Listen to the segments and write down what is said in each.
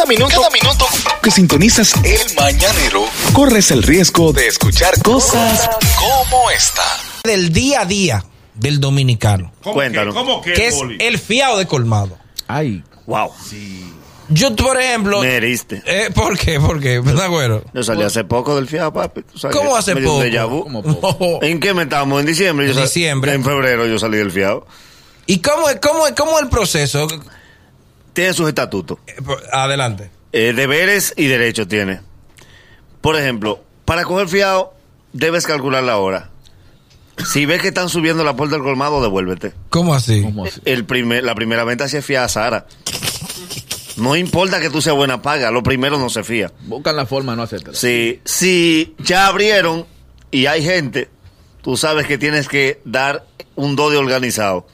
Cada minuto, cada minuto que sintonizas el mañanero, corres el riesgo de escuchar cosas como esta. Del día a día del dominicano, ¿Cómo Cuéntanos. Que, ¿Cómo que, que es Boli? el fiado de colmado. Ay, Wow. Yo, por ejemplo. Me heriste. Eh, ¿Por qué? ¿Por qué? ¿Verdad, güero? Yo salí hace poco del fiado, papi. ¿Cómo hace poco? ¿En qué me estamos? ¿En diciembre? Yo En diciembre. En febrero yo salí del fiado. ¿Y cómo, es- cómo, es- cómo es el proceso? Tiene sus estatutos. Eh, Adelante. Eh, deberes y derechos tiene. Por ejemplo, para coger fiado, debes calcular la hora. Si ves que están subiendo la puerta del colmado, devuélvete. ¿Cómo así? ¿cómo así? El primer, la primera venta se fía a Sara. No importa que tú seas buena paga, lo primero no se fía. Buscan la forma de no hacértelo. Si, si ya abrieron y hay gente, tú sabes que tienes que dar un do de organizado.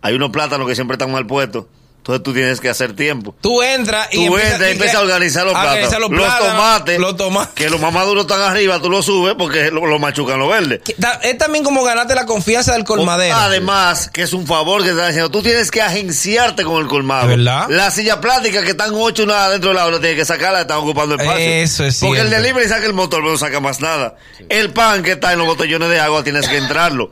Hay unos plátanos que siempre están mal puestos, entonces tú tienes que hacer tiempo. Tú entras y Tú empiezas- entras y empiezas a organizar los a organizar Los, los plátanos, tomates, Los tomates. que los más maduros están arriba, tú los subes porque lo, lo machucan los verdes. Es también como ganarte la confianza del colmadero. Además, que es un favor que te están haciendo. Tú tienes que agenciarte con el colmado. ¿De verdad? La silla plástica que están ocho nada dentro del aula, tienes que sacarla, están ocupando espacio. Eso es Porque el cierto. delivery saca el motor, pero no saca más nada. El pan que está en los botellones de agua, tienes que entrarlo.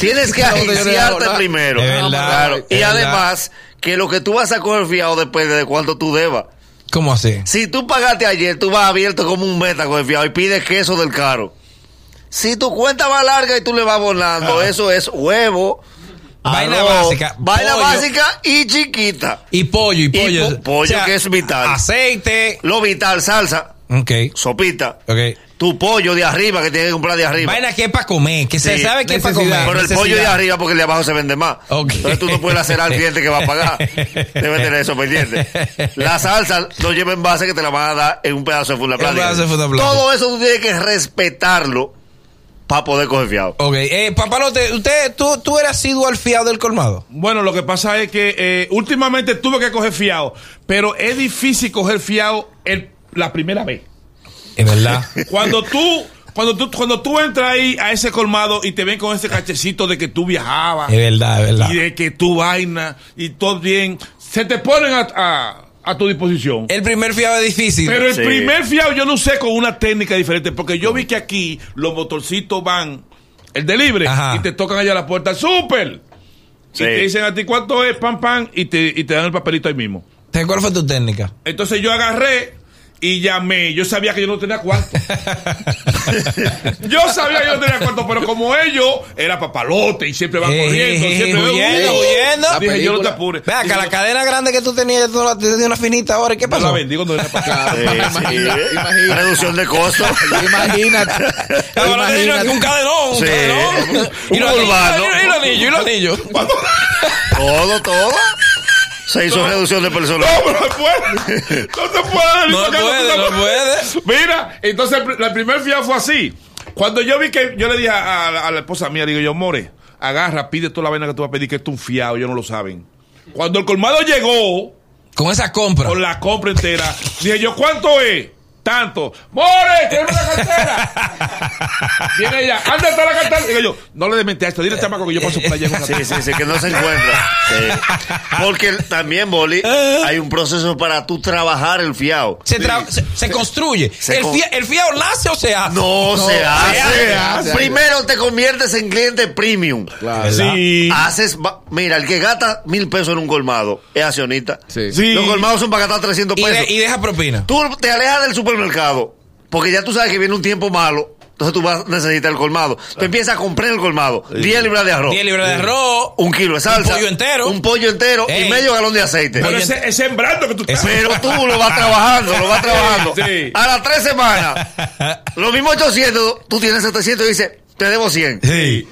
Tienes que agenciarte primero. Claro. Y verdad. además, que lo que tú vas a coger fiado depende de cuánto tú debas. ¿Cómo así? Si tú pagaste ayer, tú vas abierto como un meta con el fiado y pides queso del caro. Si tu cuenta va larga y tú le vas abonando, eso es huevo. Vaina básica, Vaina básica y chiquita. Y pollo, y pollo. po- pollo que es vital. Aceite. Lo vital, salsa, Ok. sopita. Ok. Tu pollo de arriba que tienes que comprar de arriba. Vaina que es para comer, que se Sí. sabe que es para comer. Pero el pollo de arriba porque el de abajo se vende más. Ok. Entonces tú no puedes hacer al cliente que va a pagar. Debe tener eso pendiente. La salsa no lleva en base que te la van a dar en un pedazo de funda plástica. Todo eso tú tienes que respetarlo para poder coger fiado. Ok. Eh, papalote, usted, tú, tú eres asiduo al fiado del colmado. Bueno, lo que pasa es que eh, últimamente tuve que coger fiado, pero es difícil coger fiado el- la primera vez. Es verdad. Cuando tú, cuando tú, cuando tú entras ahí a ese colmado y te ven con ese cachecito de que tú viajabas es verdad, es verdad. y de que tú vaina y todo bien, se te ponen a, a- a tu disposición. El primer fiado es difícil. Pero el Sí. primer fiado yo no sé con una técnica diferente, porque yo vi que aquí los motorcitos van el delivery Ajá. y te tocan allá a la puerta, súper. Sí. Y te dicen a ti cuánto es, pam, pam, y te, y te dan el papelito ahí mismo. ¿Te- ¿Cuál fue tu técnica? Entonces yo agarré y llamé. Yo sabía que yo no tenía cuarto. yo sabía que yo no tenía cuarto, pero como ellos era papalote y siempre van Eh, corriendo, eh, siempre huyendo, huyendo. La Dije, yo no te apures. Ve acá, Dije, la no, cadena grande que tú tenías, tú la tenías una finita ahora. ¿y ¿Qué no pasó? la vendí cuando era para acá. Sí, Imagina, sí. imagina. Reducción de costos. Imagínate. Ahora imagínate. un cadenón, un cadenón. Y Un y los anillos, y los anillos. todo, todo. Se hizo reducción de personal. No, pero no se puede. No se puede. No puede, no puede. Mira, entonces el, pr- el primer fiado fue así. Cuando yo vi que yo le dije a, a la- a la esposa mía, digo yo, More, agarra, pide toda la vaina que tú vas a pedir, que esto es un fiado, ellos no lo saben. Cuando el colmado llegó Con esa compra. con la compra entera, dije yo, ¿cuánto es? Tanto. More, tiene una cartera. Viene ella, ¿dónde está la cartera? Digo yo, no le desmente a esto, dile al chamaco que yo paso por allá. en un Sí, rato". sí, sí, que no se encuentra. Sí. Porque también, Boli, hay un proceso para tú trabajar el fiado. Se, tra- se, se construye. Se el, con- fia- el fiado nace o se hace. No, se, hace. hace, hace. Primero te conviertes en cliente premium. Claro. Sí. Haces, mira, el que gasta mil pesos en un colmado es accionista. Sí. Sí. Los colmados son para gastar 300 Y, pesos. de- y deja propina. Tú te alejas del supermercado porque ya tú sabes que viene un tiempo malo. Entonces tú vas a necesitar el colmado. Tú empiezas a comprar el colmado. 10 libras de arroz. 10 libras de arroz. Un kilo de salsa. Un pollo entero. Un pollo entero Ey. y medio galón de aceite. Pero ese, ese sembrando que tú estás. Pero tú lo vas trabajando, lo vas trabajando. Sí. A las tres semanas, lo mismo 800, tú tienes 700 y dices, te debo 100. Sí.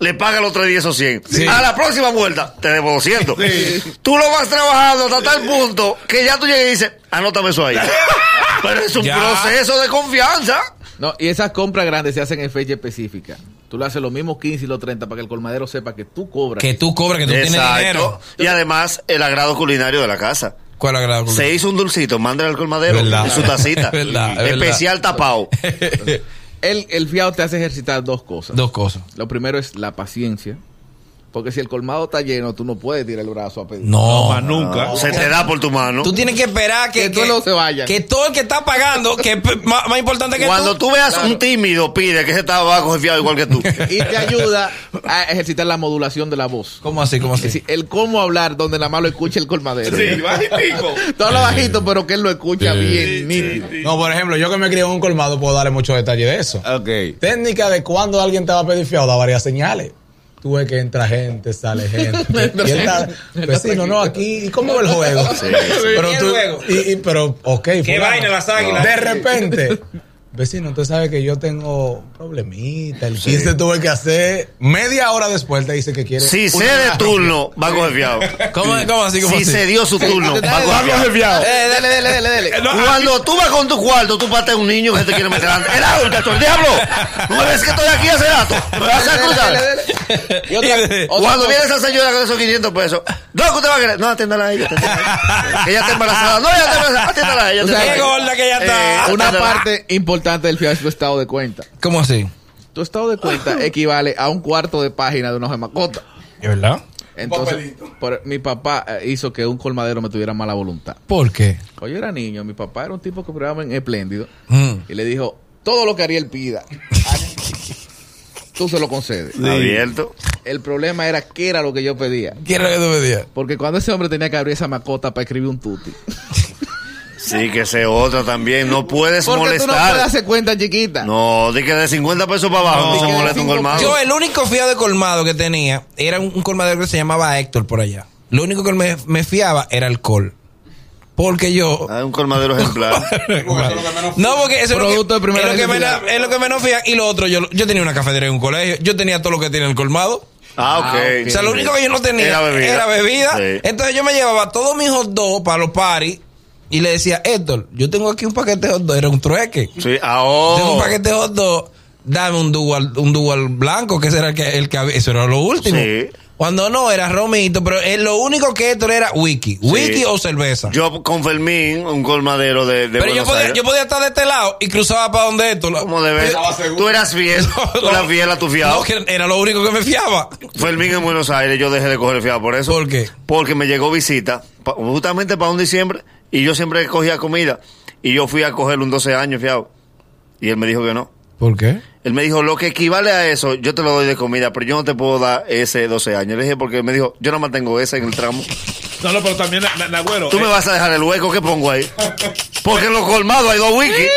Le paga los tres días esos 100. Sí. A la próxima vuelta, te debo 200. Sí. Tú lo vas trabajando hasta tal punto que ya tú llegas y dices, anótame eso ahí. Pero es un Ya. proceso de confianza. No, y esas compras grandes se hacen en fecha específica. Tú le haces los mismos 15 y los 30 para que el colmadero sepa que tú cobras. Que tú cobras, que tú tienes dinero. Y además, el agrado culinario de la casa. ¿Cuál agrado? Se hizo un dulcito, mándale al colmadero Verdad. en su tacita. Es verdad, es Especial tapado. El, el fiado te hace ejercitar dos cosas. Dos cosas. Lo primero es la paciencia. Porque si el colmado está lleno, tú no puedes tirar el brazo a pedir. No, Más nunca. Se te da por tu mano. Tú tienes que esperar que, Que no se vayan. Que todo el que está pagando, que es más, más importante que Cuando tú. tú veas un tímido, pide que se está abajo fiado igual que tú. Y te ayuda a ejercitar la modulación de la voz. ¿Cómo así? ¿Cómo Es así? decir, el cómo hablar donde nada más lo escucha el colmadero. Sí, bajitico. Todo lo bajito, pero que él lo escucha bien, nítido. No, por ejemplo, yo que me crié en un colmado puedo darle muchos detalles de eso. Ok. Técnica de cuando alguien te va a pedir fiado da varias señales. Tú ves que entra gente, sale gente. y él está, vecino, no, aquí, ¿y cómo va el juego? Pero ¿Y el tú, y, y- pero, ok. fulano. vaina las águilas? De repente, vecino, usted sabe que yo tengo problemita. El 15 tuve que hacer, media hora después te dice que quiere. Si una de turno, va a coger fiado. ¿Cómo, cómo así? ¿Cómo Si así? se dio su turno, va a coger fiado. Eh, dale, dale, dale, dale. Cuando tú vas con tu cuarto, tú pateas a un niño que te quiere meter adelante. ¡El árbitro, el diablo! ¿No me ves que estoy aquí hace rato? ¿Me vas a cruzar? Y otra, otra Cuando cosa- viene esa señora con esos 500 pesos, no, que usted va a querer. No, atiéndala a ella. ella. Que ella está embarazada. No, ella está embarazada. Atiéndala a ella. O sea, atiéndala Qué a ella. gorda que ya está. Eh, una atiéndala. parte importante del fiado es tu estado de cuenta. ¿Cómo así? Tu estado de cuenta equivale a un cuarto de página de una hoja de mascota. ¿Es verdad? Entonces, por- mi papá eh, hizo que un colmadero me tuviera mala voluntad. ¿Por qué? Cuando yo era niño, mi papá era un tipo que probaba en Espléndido Mm. y le dijo, todo lo que Ariel pida, tú se lo concedes. Abierto. El problema era qué era lo que yo pedía. ¿Qué era lo que tú pedías? Porque cuando ese hombre tenía que abrir esa mascota para escribir un tuti. Sí, que se otra también. No puedes Porque tú no puedes molestar. hacer cuenta chiquita. No, di que de 50 pesos para abajo no, se molesta un colmado. Yo, el único fiado de colmado que tenía era un, un colmadero que se llamaba Héctor por allá. Lo único que me, me fiaba era alcohol. Porque yo. Ah, un colmadero ejemplar. no, porque eso es lo Producto que, de primera es lo que menos- es lo que menos fía. Y lo otro, yo, yo tenía una cafetería en un colegio. Yo tenía todo lo que tiene el colmado. Ah, ok. Ah. O sea, lo único que yo no tenía Era era bebida. bebida. Sí. Entonces yo me llevaba todos mis hot dogs para los paris y le decía, Héctor, yo tengo aquí un paquete de hot dogs. Era un trueque. Sí, ah, oh. Tengo un paquete de hot dogs. Dame un dual, un dual blanco, que ese era el que, el que había. Eso era lo último. Sí. Cuando no, era romito, pero eh, lo único que Héctor era wiki. Wiki o cerveza. Yo con Fermín, un colmadero de, de pero yo podía, yo podía estar de este lado y cruzaba para donde Héctor. ¿Cómo debes? Yo- Tú eras fiel. Tú eras fiel a tu fiado. No, que era lo único que me fiaba. Fermín en Buenos Aires, yo dejé de coger el fiado por eso. ¿Por qué? Porque me llegó visita, justamente para un diciembre, y yo siempre cogía comida. Y yo fui a coger un 12 años fiado. Y él me dijo que no. ¿Por qué? Él me dijo, lo que equivale a eso, yo te lo doy de comida, pero yo no te puedo dar ese 12 años. Le dije, porque él me dijo, yo no mantengo ese en el tramo. No, no, pero también, na- na- Nagüero. Tú me eh, vas a dejar el hueco que pongo ahí. Porque en los colmados hay dos wikis.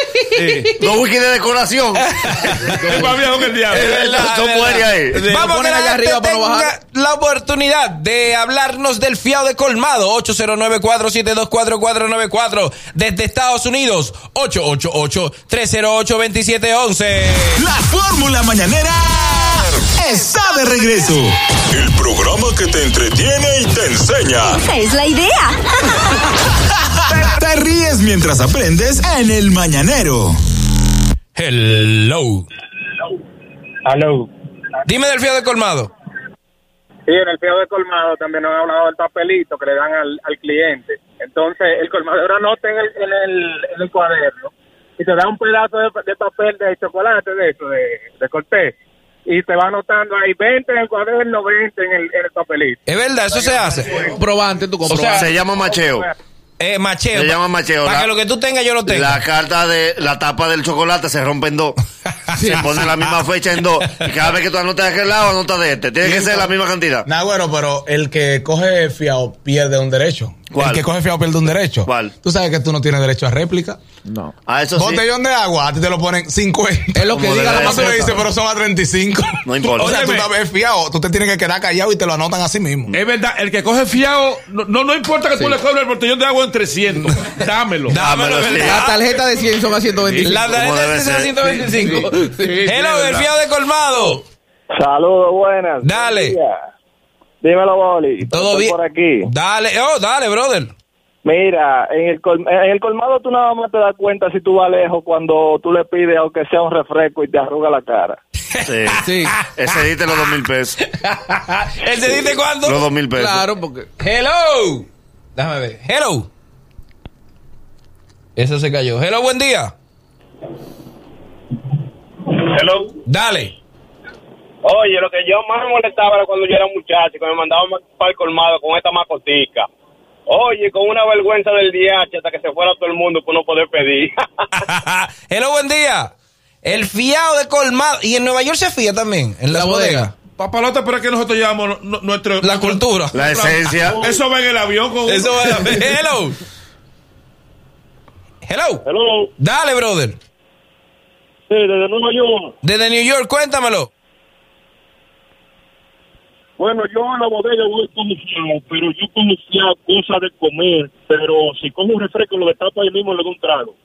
dos wikis de decoración. Es más viejo que el diablo. Es verdad. Son muere ahí. Lo Vamos a allá arriba para bajar. la oportunidad de hablarnos del fiado de colmado 809-472-4494 desde Estados Unidos 888-308-2711 La fórmula mañanera está de regreso. El programa que te entretiene y te enseña. Esa es la idea. Te ríes mientras aprendes en el mañanero. Hello Aló. Dime del fiado de colmado Sí, en el feo de colmado también nos han hablado del papelito que le dan al, al cliente. Entonces, el colmadero anota en el, en el, en el cuaderno y te da un pedazo de, de papel de chocolate de eso, de, de cortés. Y te va anotando ahí 20 en el cuaderno, 20 en el, en el papelito. Es verdad, eso se hace Comprobante, tu comprobante. Se llama macheo. eh, Macheo Se llama macheo. Para La- que lo que tú tengas yo lo tenga La carta de la tapa del chocolate se rompe en dos. Se pone la misma fecha en dos. Y cada vez que tú anotas de aquel lado, anotas de este. Tiene que ser la misma cantidad. Nah, bueno, pero el que coge fiado pierde un derecho. ¿Cuál? El que coge fiado pierde un derecho. ¿Cuál? Tú sabes que tú no tienes derecho a réplica. No. A eso sí. Botellón de agua, a ti te lo ponen 50. Es lo que diga la tú le dices, pero son a 35. No importa. O sea, tú Óyeme. estás fiado, tú te tienes que quedar callado y te lo anotan así mismo. Es verdad, el que coge fiado, no, no, no importa que tú le cobres el botellón de agua en 300. Dámelo. Dámelo, Dámelo. La tarjeta de 100 son a 125. La tarjeta de ser. 125 Sí, sí, Hello, es del verdad. fiado de colmado Saludos, buenas. Dale. Día. Dímelo, Boli. Todo bien. por aquí. Dale, oh, dale, brother. Mira, en el, col- en el colmado tú nada más te das cuenta si tú vas lejos cuando tú le pides aunque sea un refresco y te arruga la cara. Sí. Sí. Ese diste los dos mil pesos. ¿Él se dice cuándo? Los dos mil pesos. Claro, porque. Hello. Déjame ver. Hello. Eso se cayó. Hello, buen día. Hello. Dale. Oye, lo que yo más me molestaba era cuando yo era muchacho, que me mandaban para el colmado con esta macotica. Oye, con una vergüenza del DH hasta que se fuera todo el mundo por no poder pedir. Hello, buen día. El fiado de colmado. Y en Nueva York se fía también, en la, La bodega. bodega. Papalote, pero es que nosotros llevamos nu- nuestro... La cultura. La esencia. Eso va en el avión con... Eso es. Hello. Hello. Hello, Dale, brother. sí, desde Nueva York. Desde New York, cuéntamelo. Bueno, yo en la bodega voy confiado, pero yo conocía cosas de comer, pero si como un refresco lo destapo ahí mismo le doy un trago,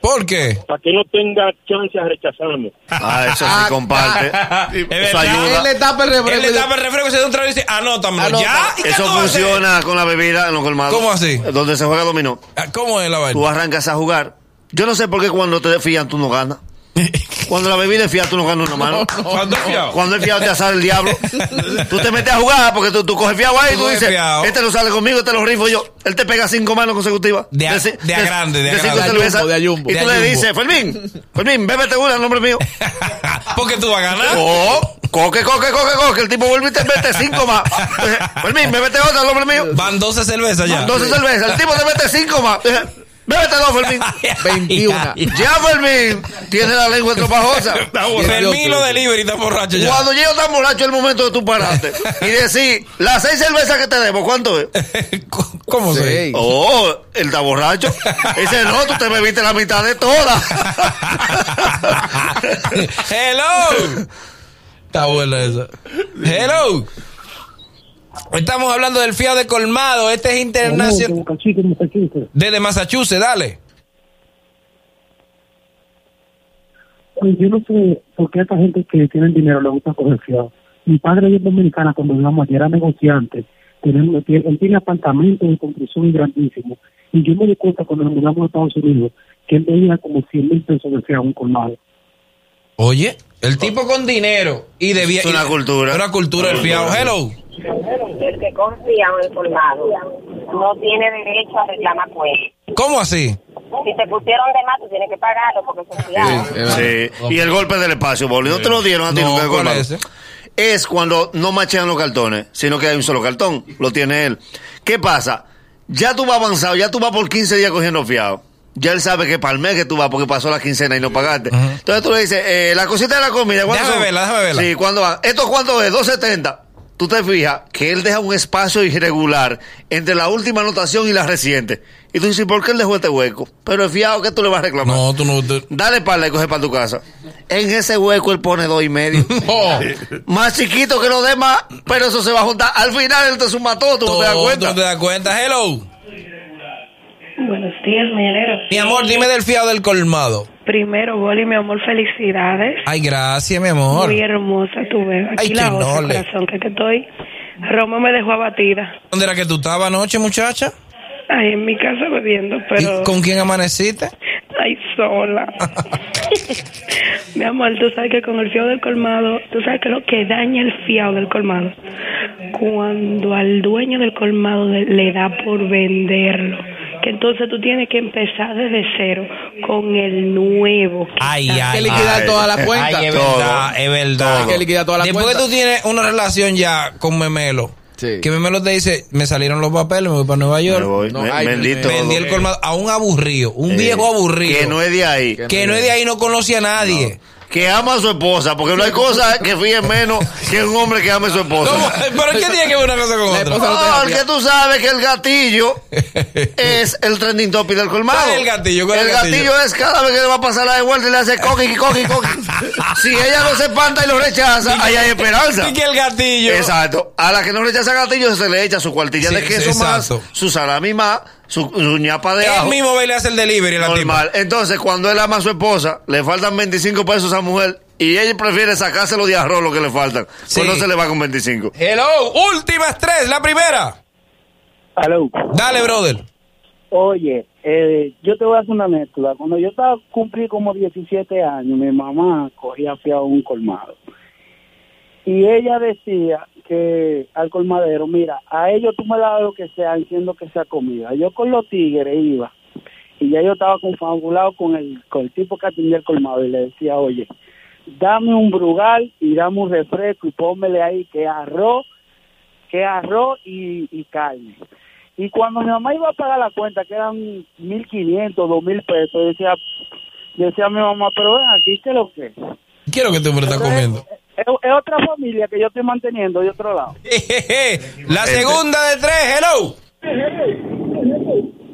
¿Por qué? para que no tenga chance a rechazarme. Ah, eso sí comparte. Es Eso verdad. ayuda. Él le tapa el refresco. Él le tapa el refresco, se da un trago y dice, anótamelo. Anota. ¿Ya? ¿Y qué Eso funciona con la bebida en los colmados. ¿Cómo así? Donde se juega dominó. Ah, ¿Cómo es la vaina? Tú arrancas a jugar. Yo no sé por qué cuando te fían tú no ganas. Cuando la bebida es fiada tú no ganas una mano. ¿Cuándo es fiado? Cuando es fiado te asale el diablo. tú te metes a jugar porque tú, tú coges fiado ahí y Tú dices, fiado. este no sale conmigo, este lo rifo yo. Él te pega cinco manos consecutivas. De a- ci- de a grande, de a cinco grande. De cervezas. de a jumbo. Y De tú le dices, Fermín, Fermín, bébete una en nombre mío. Porque tú vas a ganar. Oh, coque, coque, coque, coque. El tipo vuelve y te mete cinco más. Fermín, bébete otra en nombre mío. Van 12 cervezas ya. Entonces cerveza. El tipo te mete cinco más. Bébete dos, Fermín. 21. Ya Fermín tiene la lengua estropajosa. Fermín lo delivery está borracho ya. Cuando llego tan borracho es el momento de tu pararte y decir, las seis cervezas que te debo, ¿cuánto es? ¿Cómo se? Sí. Oh, él está borracho. Dice, no, tú te bebiste la mitad de todas. Hello. Está buena esa. Hello. Estamos hablando del fiado de colmado. Este es internacional. Desde Massachusetts, dale. Pues yo no sé por qué a esta gente que tiene dinero le gusta coger fiado. Mi padre es dominicana cuando íbamos era negociante. Tenemos, él tiene apartamentos de construcción grandísimos. Y yo me di cuenta cuando nos mudamos a Estados Unidos que él veía como 100 mil pesos de fiado un colmado. Oye, el tipo con dinero y debía. Es una y- cultura. Una cultura del fiado. Hello. El que confía en el colmado no tiene derecho a reclamar cuenta. ¿Cómo así? Si te pusieron de más, tú tienes que pagarlo porque son fiados. Sí. Y el golpe del espacio, Boli. No te lo dieron a ti No, nunca el ¿cuál colmado. es ese? Es cuando no machean los cartones, sino que hay un solo cartón. Lo tiene él. ¿Qué pasa? Ya tú vas avanzado, ya tú vas por 15 días cogiendo fiado. Ya él sabe que para el mes que tú vas porque pasó la quincena y no pagaste. Entonces tú le dices, eh, la cosita de la comida, ¿cuánto Déjame verla, déjame verla. Sí, ¿cuándo va? ¿Esto cuánto es? 2.70. Tú te fijas que él deja un espacio irregular entre la última anotación y la reciente. Y tú dices, ¿por qué él dejó este hueco? Pero el fiado, ¿qué tú le vas a reclamar? No, tú no. tú- Dale para y coge para tu casa. En ese hueco él pone dos y medio. Oh, más chiquito que los demás, pero eso se va a juntar. Al final él te suma todo, tú no te das cuenta. tú te das cuenta. Hello. Buenos días, mañanero. Mi amor, dime del fiado del colmado. Primero, Boli, mi amor, felicidades. Ay, gracias, mi amor. Muy hermosa tu bebé. Aquí Ay, la otra, nole. corazón, que, que estoy. Roma me dejó abatida. ¿Dónde era que tú estabas anoche, muchacha? Ay, en mi casa bebiendo, pero... ¿Y con quién amaneciste? Ay, sola. mi amor, tú sabes que con el fiado del colmado, tú sabes que lo que daña el fiado del colmado, cuando al dueño del colmado le da por venderlo, que entonces tú tienes que empezar desde cero con el nuevo. Ay, Hay ay, que liquidar ay. toda la cuenta. Ay, es Todo. verdad, es verdad. Hay que liquidar toda la Después cuenta. que tú tienes una relación ya con Memelo, Sí. que Memelo te dice, me salieron los papeles, me voy para Nueva Me York. voy. No, Me- ay, bendito. Vendí el colmado a un aburrido, un Eh, viejo aburrido. Que no es de ahí. que no es de ahí, no conoce a nadie. Que ama a su esposa, porque no hay cosa que fíe menos que un hombre que ame a su esposa. ¿Cómo? ¿Pero qué tiene que ver una cosa con otra? no Porque fiar. tú sabes que el gatillo es el trending topic del colmado. ¿Cuál es el gatillo? ¿Cuál es el el gatillo? gatillo? es cada vez que le va a pasar la de vuelta y le hace coqui, coqui, coqui. si ella no se espanta y lo rechaza, ahí hay esperanza. ¿Y que el gatillo? Exacto. A la que no rechaza gatillo se le echa su cuartilla Sí, de queso sí, más, su salami más, su, su ñapa de Él ajo. mismo va y le hace el delivery a la tipa. Normal. Entonces, cuando él ama a su esposa, le faltan 25 pesos a esa mujer y ella prefiere sacárselo de arroz lo que le faltan. Sí. Pues no se le va con 25. Hello, últimas tres, la primera. Aló. Dale, brother. Oye, eh, yo te voy a hacer una anécdota. Cuando yo estaba cumplí como 17 años, mi mamá cogía fiado un colmado. Y ella decía que al colmadero, mira, a ellos tú me das lo que sea, entiendo que sea comida. Yo con los tigres iba. Y ya yo estaba confabulado con el, con el tipo que atendía el colmado y le decía, oye, dame un brugal y dame un refresco y pónmele ahí que arroz, que arroz y, y carne. Y cuando mi mamá iba a pagar la cuenta, que eran 1.500, 2.000 pesos, decía, yo decía a mi mamá, pero ven aquí, ¿qué es lo que es? ¿Qué es lo que este hombre está comiendo? Es, es otra familia que yo estoy manteniendo de otro lado. La segunda de tres, hello.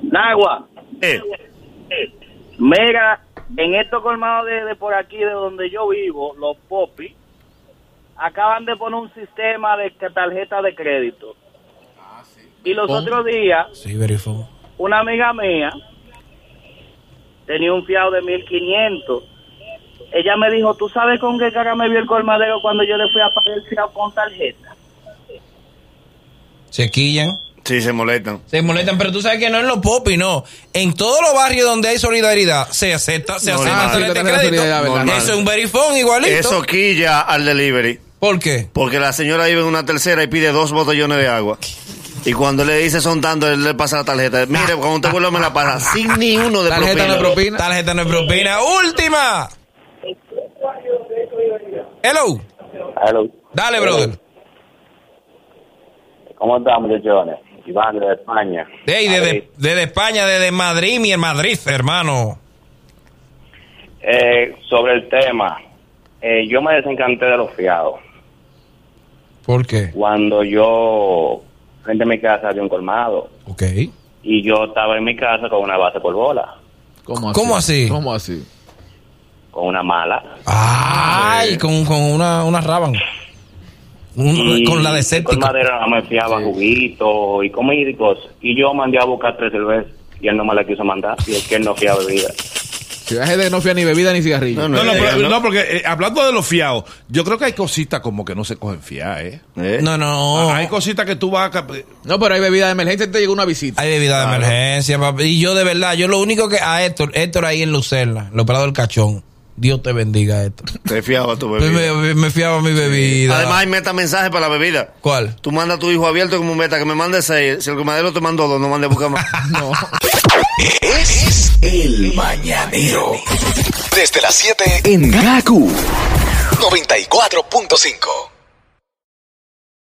Nagua. Mira, en estos colmados de, de por aquí, de donde yo vivo, los popis, acaban de poner un sistema de tarjeta de crédito. Y los ¿Cómo? otros días, Sí, una amiga mía tenía un fiado de 1500. Ella me dijo, ¿tú sabes con qué cara me vio el colmadero cuando yo le fui a pagar el fiado con tarjeta? Se quillan. Sí, se molestan. Se molestan, pero tú sabes que no en los popis, no. En todos los barrios donde hay solidaridad, se acepta, se acepta tarjeta de crédito. Eso es un verifón igualito. Eso quilla al delivery. ¿Por qué? Porque la señora vive en una tercera y pide dos botellones de agua. Y cuando le dice son tantos, él le pasa la tarjeta. Mire, cuando usted vuelva me la pasa sin ni uno de Tarjeta no es propina. propina. Tarjeta no es propina. Última. Hello. Hello. Dale, brother. ¿Cómo están, muchachones? Iván de España. Hey, desde, desde España, desde Madrid, mi Madrid, hermano. Eh, sobre el tema, eh, yo me desencanté de los fiados. ¿Por qué? Cuando yo, frente a mi casa, había un colmado. Ok. Y yo estaba en mi casa con una base por bola, ¿Cómo así? ¿Cómo así? ¿Cómo así? Con una mala. Ay, con, con una, una raban. Un- con la de el séptico. colmadero no me fiaba juguito y comida y cosas. Y yo mandé a buscar tres cervezas y él no me la quiso mandar. Y es que él no fiaba bebida. Si viaje de no fía ni bebida ni cigarrillo. No, no, pero- no, porque eh, hablando de los fiados, yo creo que hay cositas como que no se cogen fiadas, ¿eh? No, no. Ah, hay cositas que tú vas a... No, pero hay bebida de emergencia, te llegó una visita. Hay bebida de emergencia, papi. Y yo de verdad, yo lo único que a Héctor, Héctor ahí en Lucerna, el operador del cachón. Dios te bendiga, Héctor. Te fiaba tu Pues bebida. me, me fiaba mi bebida. Además hay meta mensaje para la bebida. ¿Cuál? Tú mandas a tu hijo abierto como meta que me mande seis. Si el comadero te mandó dos, no mande buscar más. no. Es el mañanero. Desde las 7 en Gaku 94.5.